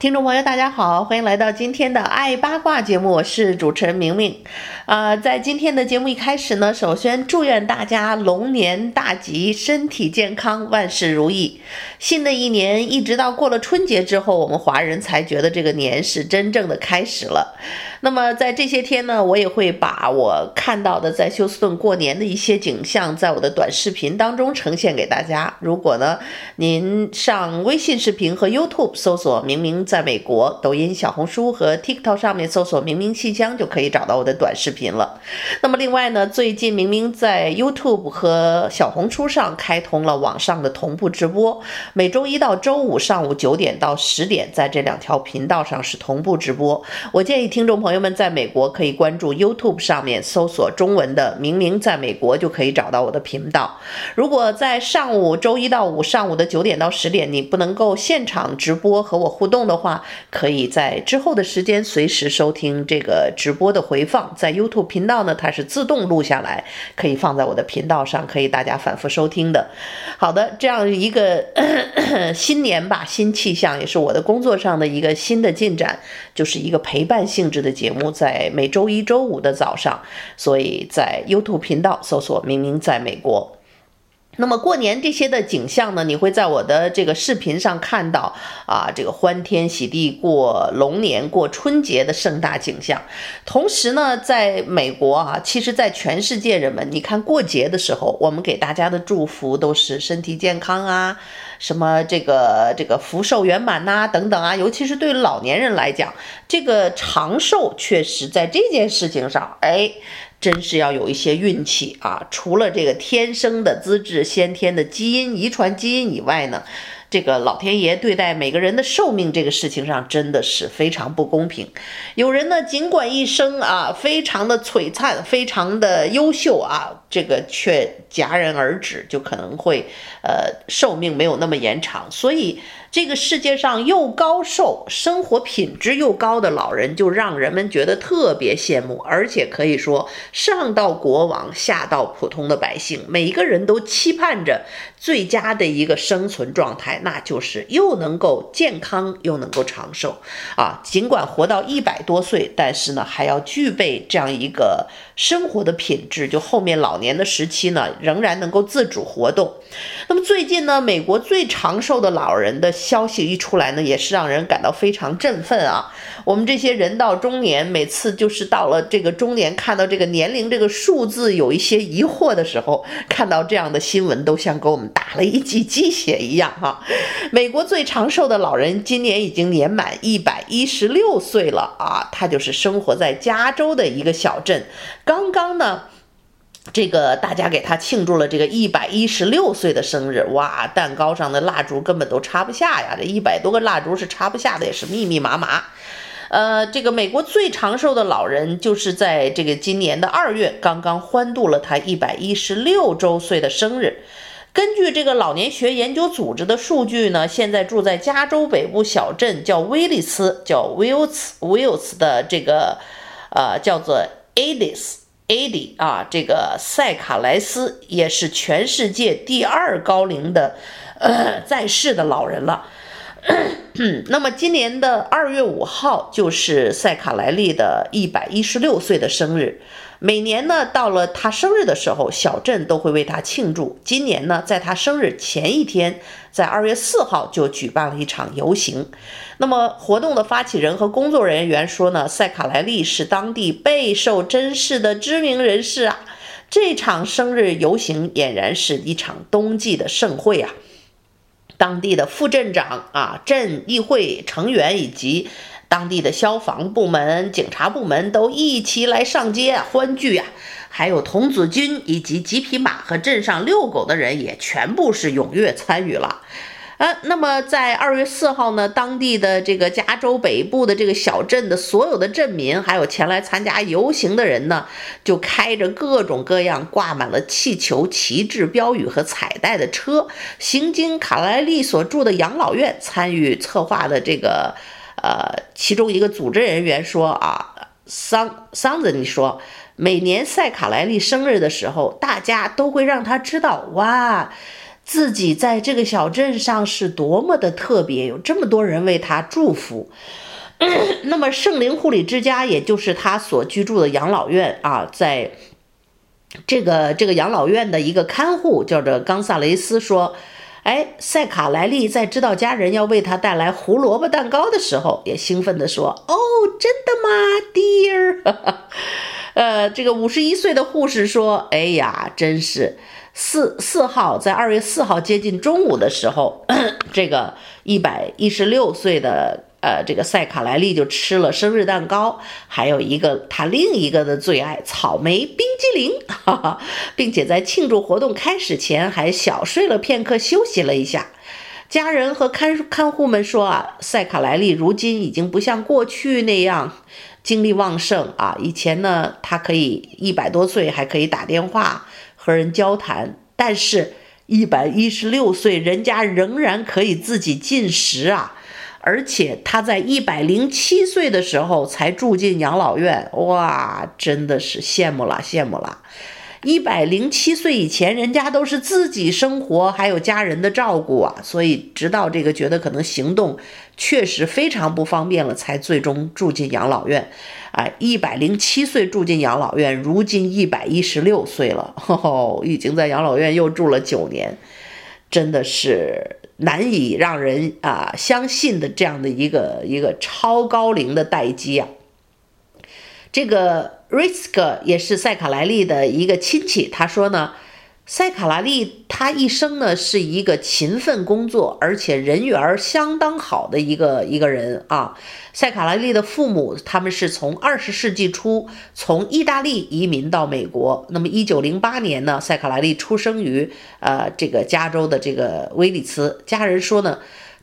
听众朋友，大家好，欢迎来到今天的爱八卦节目，我是主持人明明。呃，在今天的节目一开始呢，首先祝愿大家龙年大吉，身体健康，万事如意。新的一年，一直到过了春节之后，我们华人才觉得这个年是真正的开始了。那么在这些天呢，我也会把我看到的在休斯顿过年的一些景象，在我的短视频当中呈现给大家。如果呢，您上微信视频和 YouTube 搜索“明明”。在美国，抖音、小红书和 TikTok 上面搜索“明明信箱”就可以找到我的短视频了。那么另外呢，最近明明在 YouTube 和小红书上开通了网上的同步直播，每周一到周五上午九点到十点，在这两条频道上是同步直播。我建议听众朋友朋友们在美国可以关注 YouTube 上面搜索中文的“明明在美国”，就可以找到我的频道。如果在上午周一到五上午的九点到十点，你不能够现场直播和我互动的话，可以在之后的时间随时收听这个直播的回放，在 YouTube 频道呢，它是自动录下来，可以放在我的频道上，可以大家反复收听的。好的，这样一个 新年吧，新气象，也是我的工作上的一个新的进展，就是一个陪伴性质的节目，在每周一周五的早上，所以在 YouTube 频道搜索“明明在美国”。那么过年这些的景象呢，你会在我的这个视频上看到啊，这个欢天喜地过龙年、过春节的盛大景象。同时呢，在美国啊，其实，在全世界人们，你看过节的时候，我们给大家的祝福都是身体健康啊，什么这个这个福寿圆满呐，等等啊。尤其是对老年人来讲，这个长寿确实在这件事情上，哎。真是要有一些运气啊！除了这个天生的资质、先天的基因、遗传基因以外呢，这个老天爷对待每个人的寿命这个事情上真的是非常不公平。有人呢，尽管一生啊非常的璀璨，非常的优秀啊，这个却戛然而止，就可能会呃寿命没有那么延长，所以。这个世界上又高寿、生活品质又高的老人，就让人们觉得特别羡慕，而且可以说，上到国王，下到普通的百姓，每一个人都期盼着最佳的一个生存状态，那就是又能够健康，又能够长寿啊！尽管活到一百多岁，但是呢，还要具备这样一个生活的品质，就后面老年的时期呢，仍然能够自主活动。那么最近呢，美国最长寿的老人的消息一出来呢，也是让人感到非常振奋啊！我们这些人到中年，每次就是到了这个中年，看到这个年龄这个数字有一些疑惑的时候，看到这样的新闻，都像给我们打了一剂鸡血一样哈！美国最长寿的老人今年已经年满一百一十六岁了啊！他就是生活在加州的一个小镇，刚刚呢。这个大家给他庆祝了这个一百一十六岁的生日，哇，蛋糕上的蜡烛根本都插不下呀，这一百多个蜡烛是插不下的，也是密密麻麻。呃，这个美国最长寿的老人就是在这个今年的二月刚刚欢度了他一百一十六周岁的生日。根据这个老年学研究组织的数据呢，现在住在加州北部小镇叫威利斯，叫 Wills Wills 的这个呃叫做 Alice。艾迪啊，这个塞卡莱斯也是全世界第二高龄的，呃，在世的老人了。那么今年的二月五号就是塞卡莱利的一百一十六岁的生日。每年呢，到了他生日的时候，小镇都会为他庆祝。今年呢，在他生日前一天，在二月四号就举办了一场游行。那么活动的发起人和工作人员说呢，塞卡莱利是当地备受珍视的知名人士啊。这场生日游行俨然是一场冬季的盛会啊。当地的副镇长啊、镇议会成员以及当地的消防部门、警察部门都一起来上街欢聚呀，还有童子军以及几匹马和镇上遛狗的人也全部是踊跃参与了。呃，那么在二月四号呢，当地的这个加州北部的这个小镇的所有的镇民，还有前来参加游行的人呢，就开着各种各样挂满了气球、旗帜、标语和彩带的车，行经卡莱利所住的养老院，参与策划的这个呃，其中一个组织人员说啊，桑桑子你说，每年塞卡莱利生日的时候，大家都会让他知道，哇。自己在这个小镇上是多么的特别，有这么多人为他祝福。那么圣灵护理之家，也就是他所居住的养老院啊，在这个这个养老院的一个看护叫做冈萨雷斯说：“哎，塞卡莱利在知道家人要为他带来胡萝卜蛋糕的时候，也兴奋地说：‘哦，真的吗，Dear？’ 呃，这个五十一岁的护士说：‘哎呀，真是。’四四号在二月四号接近中午的时候，这个一百一十六岁的呃这个塞卡莱利就吃了生日蛋糕，还有一个他另一个的最爱草莓冰激凌，哈哈，并且在庆祝活动开始前还小睡了片刻，休息了一下。家人和看看护们说啊，塞卡莱利如今已经不像过去那样精力旺盛啊，以前呢他可以一百多岁还可以打电话。和人交谈，但是，一百一十六岁，人家仍然可以自己进食啊！而且他在一百零七岁的时候才住进养老院，哇，真的是羡慕了，羡慕了。一百零七岁以前，人家都是自己生活，还有家人的照顾啊，所以直到这个觉得可能行动确实非常不方便了，才最终住进养老院。啊，一百零七岁住进养老院，如今一百一十六岁了，哦，已经在养老院又住了九年，真的是难以让人啊相信的这样的一个一个超高龄的待机啊，这个。Risk 也是塞卡莱利的一个亲戚，他说呢，塞卡拉利他一生呢是一个勤奋工作，而且人缘相当好的一个一个人啊。塞卡拉利的父母他们是从二十世纪初从意大利移民到美国，那么一九零八年呢，塞卡拉利出生于呃这个加州的这个威利茨，家人说呢。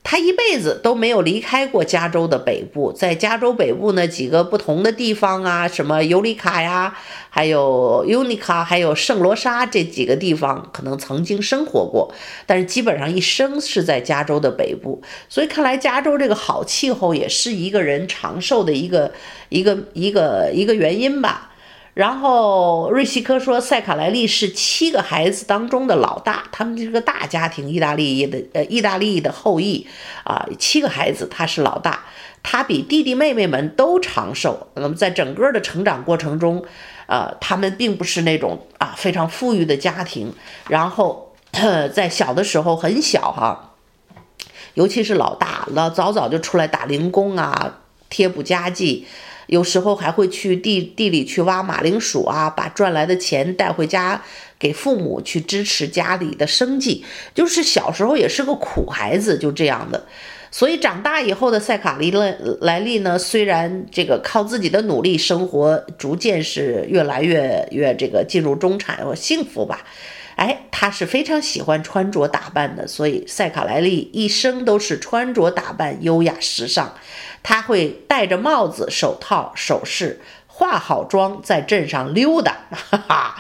他一辈子都没有离开过加州的北部，在加州北部呢几个不同的地方啊，什么尤里卡呀，还有尤尼卡，还有圣罗莎这几个地方，可能曾经生活过，但是基本上一生是在加州的北部，所以看来加州这个好气候也是一个人长寿的一个一个一个一个原因吧。然后瑞希科说，塞卡莱利是七个孩子当中的老大，他们是个大家庭，意大利的呃意大利的后裔啊，七个孩子他是老大，他比弟弟妹妹们都长寿。那么在整个的成长过程中，呃，他们并不是那种啊非常富裕的家庭，然后 在小的时候很小哈、尤其是老大，老早早就出来打零工啊，贴补家计。有时候还会去地地里去挖马铃薯啊，把赚来的钱带回家给父母去支持家里的生计。就是小时候也是个苦孩子，就这样的。所以长大以后的塞卡利勒莱利呢，虽然这个靠自己的努力生活，逐渐是越来越越这个进入中产或幸福吧。哎，他是非常喜欢穿着打扮的，所以塞卡莱利一生都是穿着打扮优雅时尚。他会戴着帽子、手套、首饰，化好妆在镇上溜达。哈哈，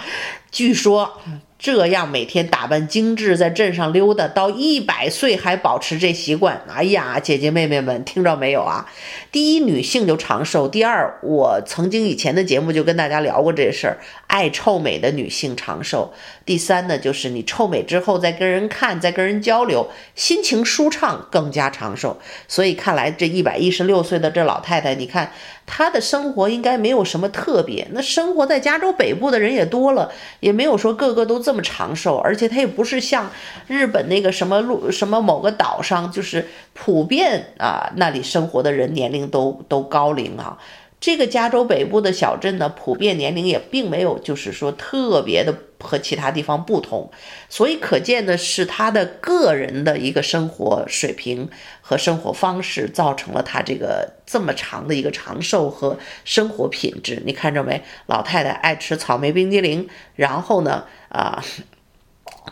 据说。这样每天打扮精致，在镇上溜达，到一百岁还保持这习惯。哎呀，姐姐妹妹们，听着没有啊？第一，女性就长寿；第二，我曾经以前的节目就跟大家聊过这事儿，爱臭美的女性长寿；第三呢，就是你臭美之后再跟人看，再跟人交流，心情舒畅，更加长寿。所以看来这一百一十六岁的这老太太，你看。他的生活应该没有什么特别。那生活在加州北部的人也多了，也没有说个个都这么长寿。而且他也不是像日本那个什么路什么某个岛上，就是普遍啊，那里生活的人年龄都都高龄啊。这个加州北部的小镇呢，普遍年龄也并没有，就是说特别的和其他地方不同，所以可见的是他的个人的一个生活水平和生活方式，造成了他这个这么长的一个长寿和生活品质。你看着没？老太太爱吃草莓冰激凌，然后呢，啊。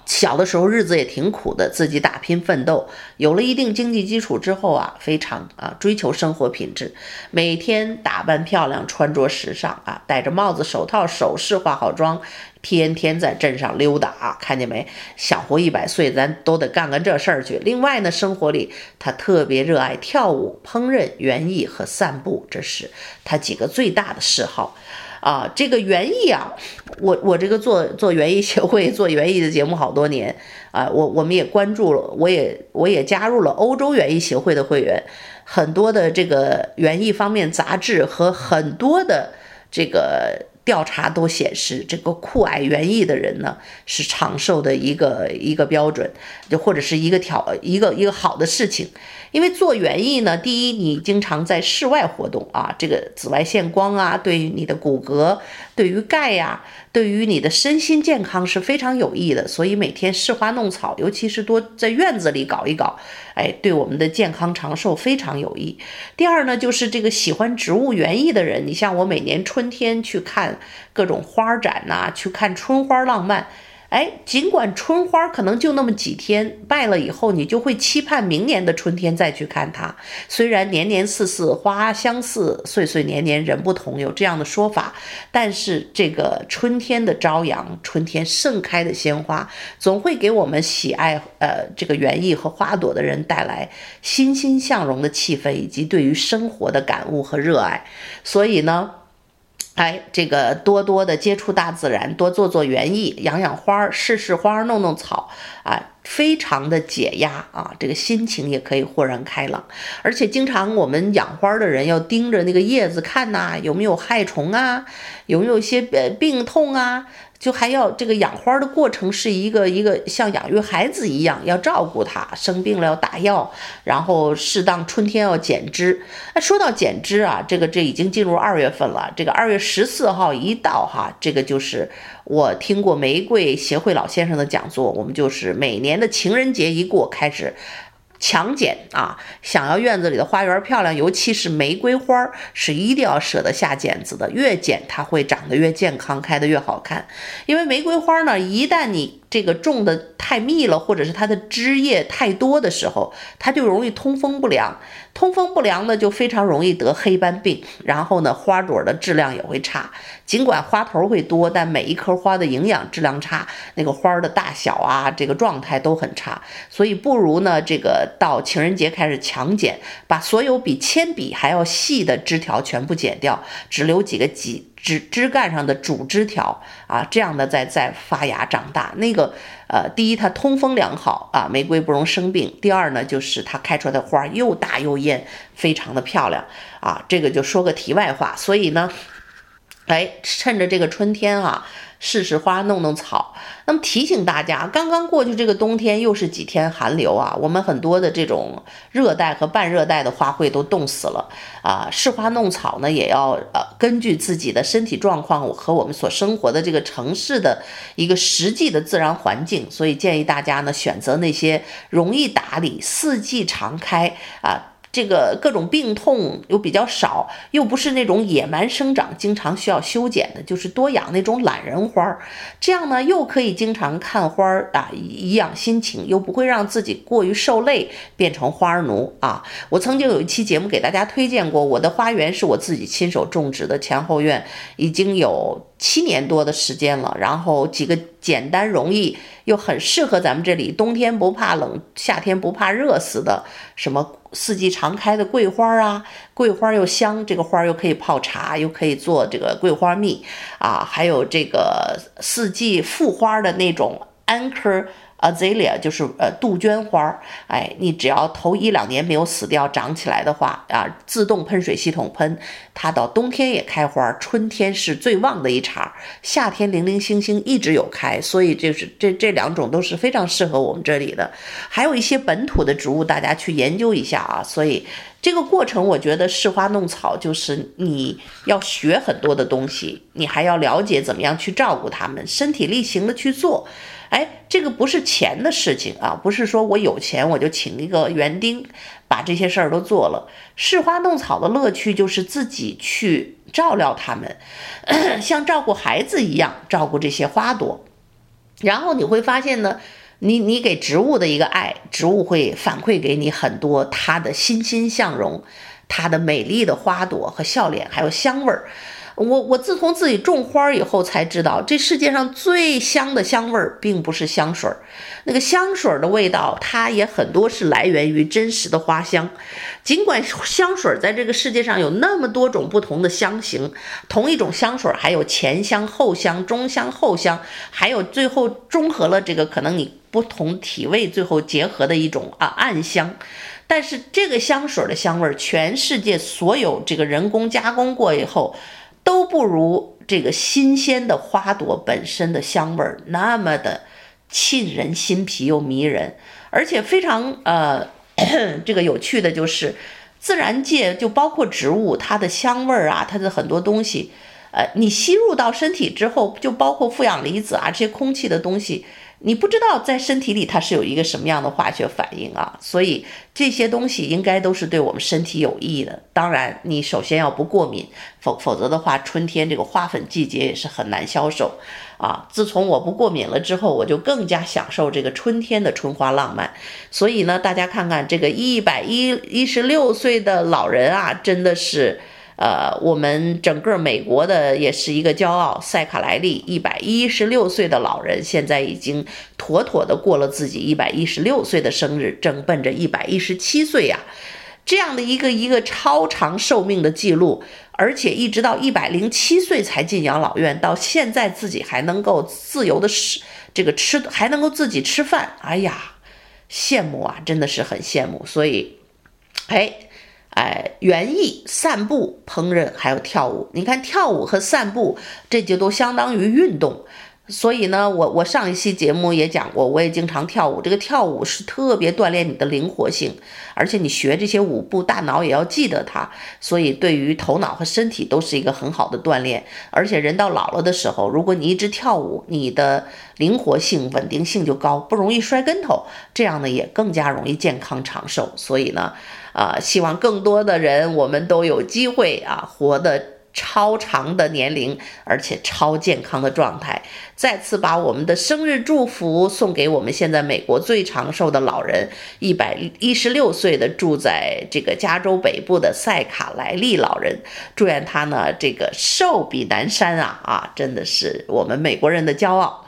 小的时候日子也挺苦的，自己打拼奋斗，有了一定经济基础之后啊，非常啊追求生活品质，每天打扮漂亮，穿着时尚啊，戴着帽子、手套、首饰，化好妆，天天在镇上溜达啊，看见没？想活一百岁，咱都得干干这事儿去。另外呢，生活里他特别热爱跳舞、烹饪、园艺和散步，这是他几个最大的嗜好。啊，这个园艺啊，我我这个做做园艺协会做园艺的节目好多年啊，我我们也关注了，我也我也加入了欧洲园艺协会的会员，很多的这个园艺方面杂志和很多的这个。调查都显示，这个酷爱园艺的人呢，是长寿的一个一个标准，就或者是一个条一个一个好的事情。因为做园艺呢，第一，你经常在室外活动啊，这个紫外线光啊，对于你的骨骼，对于钙呀。对于你的身心健康是非常有益的，所以每天试花弄草，尤其是多在院子里搞一搞，哎，对我们的健康长寿非常有益。第二呢，就是这个喜欢植物园艺的人，你像我每年春天去看各种花展呐、去看春花浪漫。哎，尽管春花可能就那么几天，败了以后，你就会期盼明年的春天再去看它。虽然年年似似花相似，岁岁年年人不同，有这样的说法，但是这个春天的朝阳，春天盛开的鲜花，总会给我们喜爱呃这个园艺和花朵的人带来欣欣向荣的气氛，以及对于生活的感悟和热爱。所以呢。哎，这个多多的接触大自然，多做做园艺，养养花，试试花，弄弄草，啊，非常的解压啊，这个心情也可以豁然开朗。而且经常我们养花的人要盯着那个叶子看呐，有没有害虫啊，有没有一些呃病痛啊。就还要这个养花的过程是一个一个像养育孩子一样，要照顾它，生病了要打药，然后适当春天要剪枝。那说到剪枝啊，这个这已经进入二月份了，这个二月十四号一到哈，这个就是我听过玫瑰协会老先生的讲座，我们就是每年的情人节一过开始。强剪啊！想要院子里的花园漂亮，尤其是玫瑰花，是一定要舍得下剪子的。越剪它会长得越健康，开得越好看。因为玫瑰花呢，一旦你这个种的太密了，或者是它的枝叶太多的时候，它就容易通风不良。通风不良呢，就非常容易得黑斑病。然后呢，花朵的质量也会差。尽管花头会多，但每一颗花的营养质量差，那个花的大小啊，这个状态都很差。所以不如呢，这个。到情人节开始强剪，把所有比铅笔还要细的枝条全部剪掉，只留几个几枝枝干上的主枝条啊，这样的再再发芽长大。那个呃，第一它通风良好啊，玫瑰不容生病；第二呢，就是它开出来的花又大又艳，非常的漂亮啊。这个就说个题外话，所以呢，哎，趁着这个春天啊。试试花，弄弄草。那么提醒大家，刚刚过去这个冬天，又是几天寒流啊，我们很多的这种热带和半热带的花卉都冻死了啊。试花弄草呢，也要呃根据自己的身体状况和我们所生活的这个城市的一个实际的自然环境，所以建议大家呢，选择那些容易打理、四季常开啊。这个各种病痛又比较少，又不是那种野蛮生长，经常需要修剪的，就是多养那种懒人花儿，这样呢又可以经常看花儿啊，颐养心情，又不会让自己过于受累，变成花奴啊。我曾经有一期节目给大家推荐过，我的花园是我自己亲手种植的，前后院已经有。七年多的时间了，然后几个简单容易又很适合咱们这里冬天不怕冷、夏天不怕热死的，什么四季常开的桂花啊，桂花又香，这个花又可以泡茶，又可以做这个桂花蜜啊，还有这个四季复花的那种安科。Azalea 就是呃杜鹃花，哎，你只要头一两年没有死掉，长起来的话啊，自动喷水系统喷，它到冬天也开花，春天是最旺的一茬，夏天零零星星一直有开，所以就是这这两种都是非常适合我们这里的，还有一些本土的植物，大家去研究一下啊。所以这个过程，我觉得试花弄草就是你要学很多的东西，你还要了解怎么样去照顾它们，身体力行的去做。哎，这个不是钱的事情啊，不是说我有钱我就请一个园丁把这些事儿都做了。侍花弄草的乐趣就是自己去照料它们，像照顾孩子一样照顾这些花朵。然后你会发现呢，你你给植物的一个爱，植物会反馈给你很多它的欣欣向荣，它的美丽的花朵和笑脸，还有香味儿。我我自从自己种花儿以后才知道，这世界上最香的香味儿并不是香水儿，那个香水儿的味道，它也很多是来源于真实的花香。尽管香水儿在这个世界上有那么多种不同的香型，同一种香水儿还有前香、后香、中香、后香，还有最后中和了这个可能你不同体味最后结合的一种啊暗香。但是这个香水儿的香味儿，全世界所有这个人工加工过以后。都不如这个新鲜的花朵本身的香味儿那么的沁人心脾又迷人，而且非常呃，这个有趣的就是，自然界就包括植物，它的香味儿啊，它的很多东西，呃，你吸入到身体之后，就包括负氧离子啊这些空气的东西。你不知道在身体里它是有一个什么样的化学反应啊，所以这些东西应该都是对我们身体有益的。当然，你首先要不过敏，否否则的话，春天这个花粉季节也是很难消受啊。自从我不过敏了之后，我就更加享受这个春天的春花浪漫。所以呢，大家看看这个一百一一十六岁的老人啊，真的是。呃，我们整个美国的也是一个骄傲，塞卡莱利一百一十六岁的老人，现在已经妥妥的过了自己一百一十六岁的生日，正奔着一百一十七岁呀，这样的一个一个超长寿命的记录，而且一直到一百零七岁才进养老院，到现在自己还能够自由的吃这个吃，还能够自己吃饭，哎呀，羡慕啊，真的是很羡慕，所以，哎。哎，园艺、散步、烹饪，还有跳舞。你看，跳舞和散步，这就都相当于运动。所以呢，我我上一期节目也讲过，我也经常跳舞。这个跳舞是特别锻炼你的灵活性，而且你学这些舞步，大脑也要记得它。所以对于头脑和身体都是一个很好的锻炼。而且人到老了的时候，如果你一直跳舞，你的灵活性、稳定性就高，不容易摔跟头。这样呢，也更加容易健康长寿。所以呢。啊，希望更多的人，我们都有机会啊，活得超长的年龄，而且超健康的状态。再次把我们的生日祝福送给我们现在美国最长寿的老人，一百一十六岁的住在这个加州北部的塞卡莱利老人。祝愿他呢，这个寿比南山啊啊，真的是我们美国人的骄傲。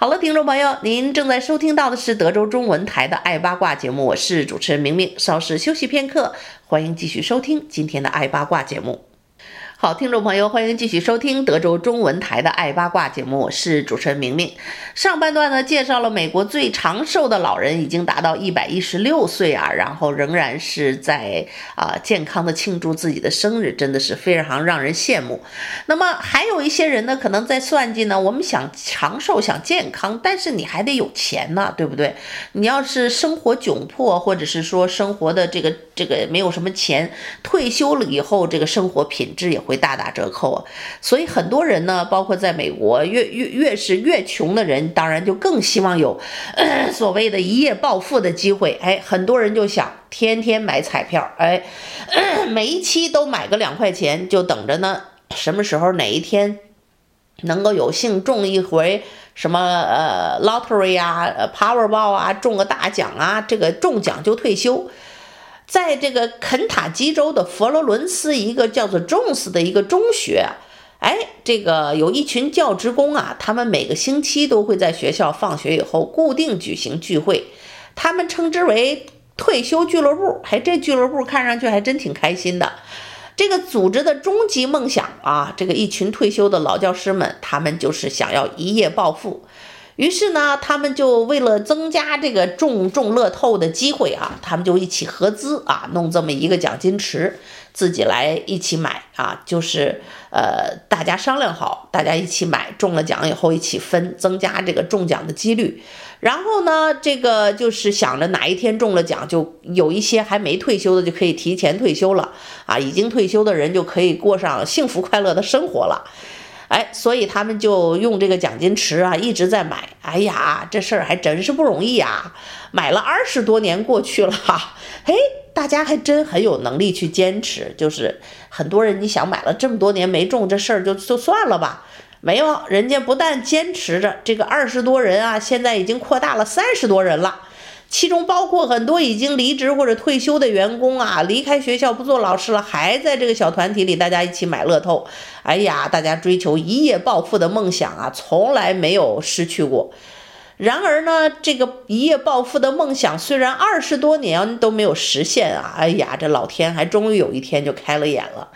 好了，听众朋友，您正在收听到的是德州中文台的《爱八卦》节目，我是主持人明明。稍事休息片刻，欢迎继续收听今天的《爱八卦》节目。好，听众朋友，欢迎继续收听德州中文台的《爱八卦》节目，我是主持人明明。上半段呢，介绍了美国最长寿的老人已经达到一百一十六岁啊，然后仍然是在啊健康的庆祝自己的生日，真的是非常让人羡慕。那么还有一些人呢，可能在算计呢，我们想长寿、想健康，但是你还得有钱呢，对不对？你要是生活窘迫，或者是说生活的这个这个没有什么钱，退休了以后，这个生活品质也会大打折扣啊，所以很多人呢，包括在美国，越越越是越穷的人，当然就更希望有，所谓的一夜暴富的机会。哎，很多人就想天天买彩票，哎，每一期都买个两块钱，就等着呢，什么时候哪一天能够有幸中一回什么呃 lottery 啊，Powerball 啊，中个大奖啊，这个中奖就退休。在这个肯塔基州的佛罗伦斯，一个叫做 Jones 的一个中学，哎，这个有一群教职工啊，他们每个星期都会在学校放学以后固定举行聚会，他们称之为退休俱乐部。哎，这俱乐部看上去还真挺开心的。这个组织的终极梦想啊，这个一群退休的老教师们，他们就是想要一夜暴富。于是呢，他们就为了增加这个中中乐透的机会啊，他们就一起合资啊，弄这么一个奖金池，自己来一起买啊，就是呃，大家商量好，大家一起买，中了奖以后一起分，增加这个中奖的几率。然后呢，这个就是想着哪一天中了奖，就有一些还没退休的就可以提前退休了啊，已经退休的人就可以过上幸福快乐的生活了。哎，所以他们就用这个奖金池啊，一直在买。哎呀，这事儿还真是不容易啊！买了二十多年过去了哈，哎，大家还真很有能力去坚持。就是很多人，你想买了这么多年没中，这事儿就就算了吧。没有，人家不但坚持着这个二十多人啊，现在已经扩大了三十多人了。其中包括很多已经离职或者退休的员工啊，离开学校不做老师了，还在这个小团体里，大家一起买乐透。哎呀，大家追求一夜暴富的梦想啊，从来没有失去过。然而呢，这个一夜暴富的梦想虽然二十多年都没有实现啊，哎呀，这老天还终于有一天就开了眼了。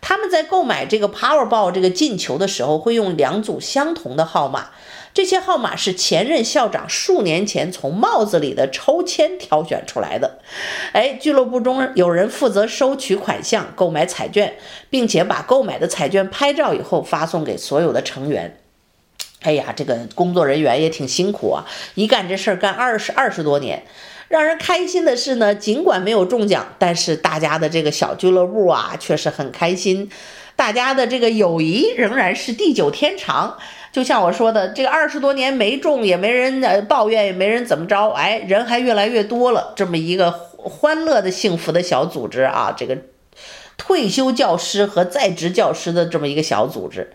他们在购买这个 Powerball 这个进球的时候，会用两组相同的号码。这些号码是前任校长数年前从帽子里的抽签挑选出来的。哎，俱乐部中有人负责收取款项、购买彩券，并且把购买的彩券拍照以后发送给所有的成员。哎呀，这个工作人员也挺辛苦啊，一干这事儿干二十二十多年。让人开心的是呢，尽管没有中奖，但是大家的这个小俱乐部啊，却是很开心。大家的这个友谊仍然是地久天长。就像我说的，这个二十多年没中，也没人呃抱怨，也没人怎么着，哎，人还越来越多了。这么一个欢乐的、幸福的小组织啊，这个退休教师和在职教师的这么一个小组织。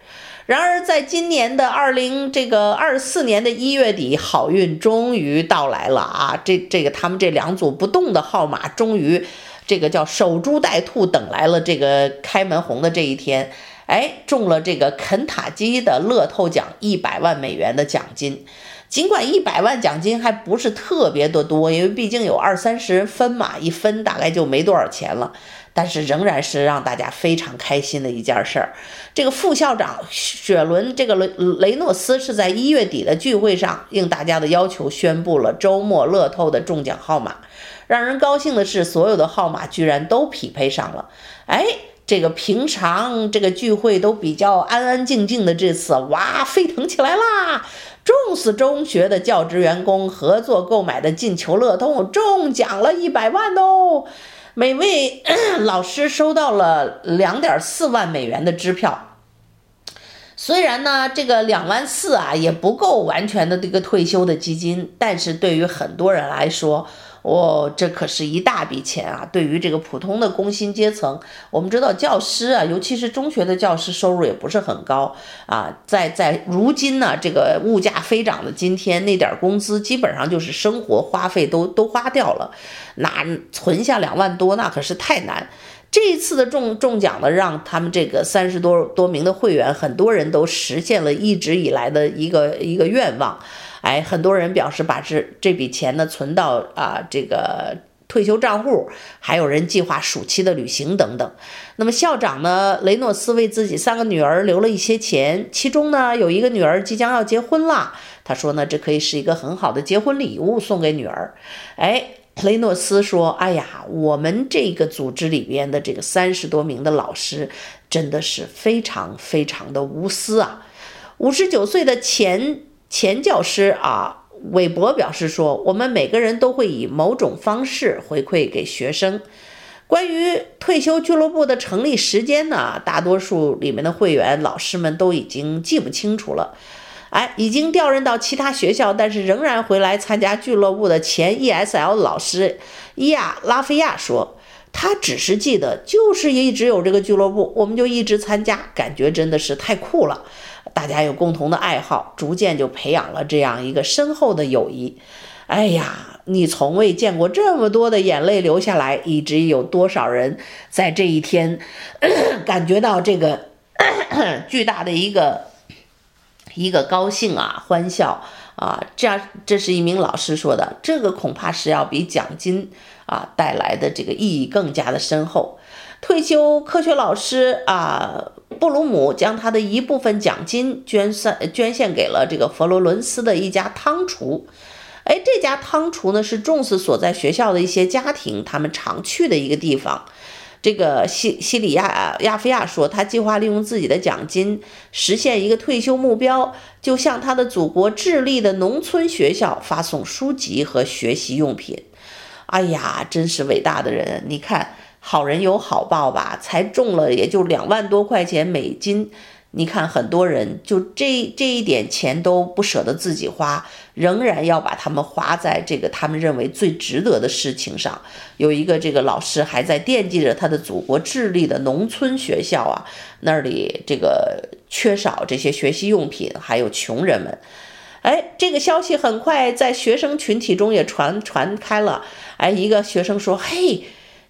然而，在今年的二零这个二四年的一月底，好运终于到来了啊！这这个他们这两组不动的号码，终于这个叫守株待兔，等来了这个开门红的这一天。哎，中了这个肯塔基的乐透奖，一百万美元的奖金。尽管一百万奖金还不是特别的多，因为毕竟有二三十人分嘛，一分大概就没多少钱了。但是仍然是让大家非常开心的一件事儿。这个副校长雪伦这个雷雷诺斯是在一月底的聚会上，应大家的要求宣布了周末乐透的中奖号码。让人高兴的是，所有的号码居然都匹配上了。哎。这个平常这个聚会都比较安安静静的，这次哇，沸腾起来啦众斯中学的教职员工合作购买的进球乐通中奖了一百万哦，每位老师收到了两点四万美元的支票。虽然呢，这个两万四啊也不够完全的这个退休的基金，但是对于很多人来说，哦，这可是一大笔钱啊！对于这个普通的工薪阶层，我们知道教师啊，尤其是中学的教师，收入也不是很高啊。在在如今呢，这个物价飞涨的今天，那点工资基本上就是生活花费都都花掉了，那存下两万多，那可是太难。这一次的中中奖呢，让他们这个三十多多名的会员，很多人都实现了一直以来的一个一个愿望。哎，很多人表示把这这笔钱呢存到啊这个退休账户，还有人计划暑期的旅行等等。那么校长呢，雷诺斯为自己三个女儿留了一些钱，其中呢有一个女儿即将要结婚了，他说呢这可以是一个很好的结婚礼物送给女儿。哎，雷诺斯说，哎呀，我们这个组织里边的这个三十多名的老师真的是非常非常的无私啊。五十九岁的前。前教师啊，韦伯表示说：“我们每个人都会以某种方式回馈给学生。关于退休俱乐部的成立时间呢，大多数里面的会员老师们都已经记不清楚了。哎，已经调任到其他学校，但是仍然回来参加俱乐部的前 ESL 老师伊亚拉菲亚说，他只是记得就是一直有这个俱乐部，我们就一直参加，感觉真的是太酷了。”大家有共同的爱好，逐渐就培养了这样一个深厚的友谊。哎呀，你从未见过这么多的眼泪流下来，以至于有多少人在这一天 感觉到这个 巨大的一个一个高兴啊、欢笑啊。这样，这是一名老师说的，这个恐怕是要比奖金啊带来的这个意义更加的深厚。退休科学老师啊。布鲁姆将他的一部分奖金捐献捐献给了这个佛罗伦斯的一家汤厨。哎，这家汤厨呢是重视所在学校的一些家庭他们常去的一个地方。这个西西里亚亚菲亚说，他计划利用自己的奖金实现一个退休目标，就向他的祖国智利的农村学校发送书籍和学习用品。哎呀，真是伟大的人！你看。好人有好报吧？才中了也就两万多块钱美金，你看，很多人就这这一点钱都不舍得自己花，仍然要把他们花在这个他们认为最值得的事情上。有一个这个老师还在惦记着他的祖国智利的农村学校啊，那里这个缺少这些学习用品，还有穷人们。哎，这个消息很快在学生群体中也传传开了。哎，一个学生说：“嘿。”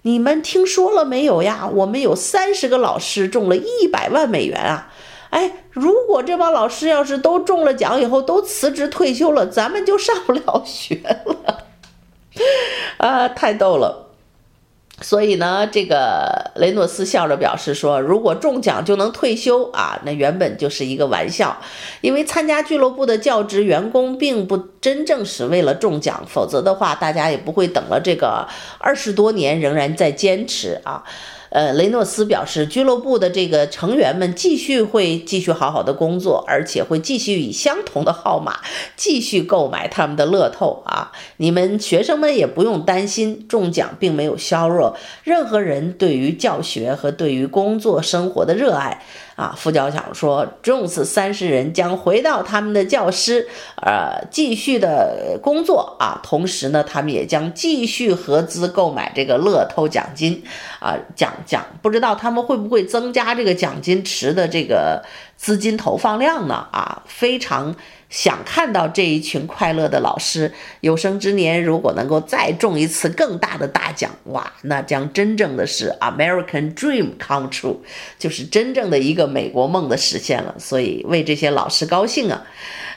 你们听说了没有呀？我们有三十个老师中了一百万美元啊！哎，如果这帮老师要是都中了奖以后都辞职退休了，咱们就上不了学了。啊，太逗了。所以呢，这个雷诺斯笑着表示说：“如果中奖就能退休啊，那原本就是一个玩笑。因为参加俱乐部的教职员工并不真正是为了中奖，否则的话，大家也不会等了这个二十多年仍然在坚持啊。”呃，雷诺斯表示，俱乐部的这个成员们继续会继续好好的工作，而且会继续以相同的号码继续购买他们的乐透啊！你们学生们也不用担心，中奖并没有削弱任何人对于教学和对于工作生活的热爱。啊，副教长说，Jones 三十人将回到他们的教室，呃，继续的工作啊。同时呢，他们也将继续合资购买这个乐透奖金，啊，奖奖，不知道他们会不会增加这个奖金池的这个资金投放量呢？啊，非常。想看到这一群快乐的老师，有生之年如果能够再中一次更大的大奖，哇，那将真正的是 American Dream come true，就是真正的一个美国梦的实现了。所以为这些老师高兴啊！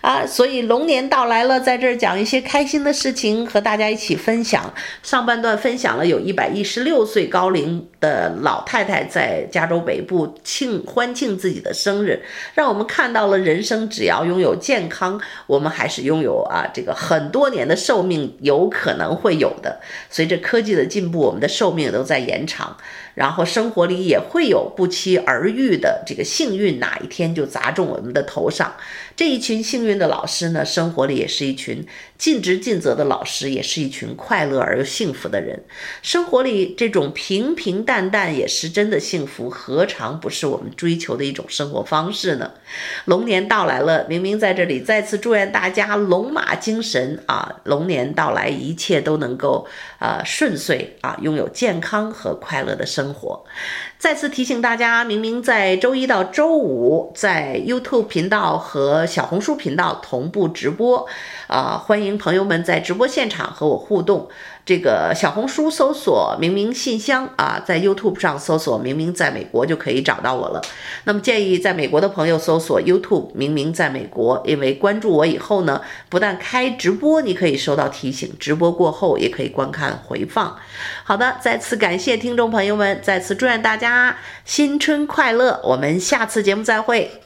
啊，所以龙年到来了，在这儿讲一些开心的事情，和大家一起分享。上半段分享了有一百一十六岁高龄的老太太在加州北部庆欢庆自己的生日，让我们看到了人生只要拥有健康，我们还是拥有啊这个很多年的寿命，有可能会有的。随着科技的进步，我们的寿命都在延长。然后生活里也会有不期而遇的这个幸运，哪一天就砸中我们的头上。这一群幸运的老师呢，生活里也是一群尽职尽责的老师，也是一群快乐而又幸福的人。生活里这种平平淡淡也是真的幸福，何尝不是我们追求的一种生活方式呢？龙年到来了，明明在这里再次祝愿大家龙马精神啊！龙年到来，一切都能够啊顺遂啊，拥有健康和快乐的生活。生活，再次提醒大家，明明在周一到周五在 YouTube 频道和小红书频道同步直播，啊、欢迎朋友们在直播现场和我互动。这个小红书搜索“明明信箱”啊，在 YouTube 上搜索“明明在美国”就可以找到我了。那么建议在美国的朋友搜索 YouTube“ 明明在美国”，因为关注我以后呢，不但开直播，你可以收到提醒；直播过后也可以观看回放。好的，再次感谢听众朋友们，再次祝愿大家新春快乐！我们下次节目再会。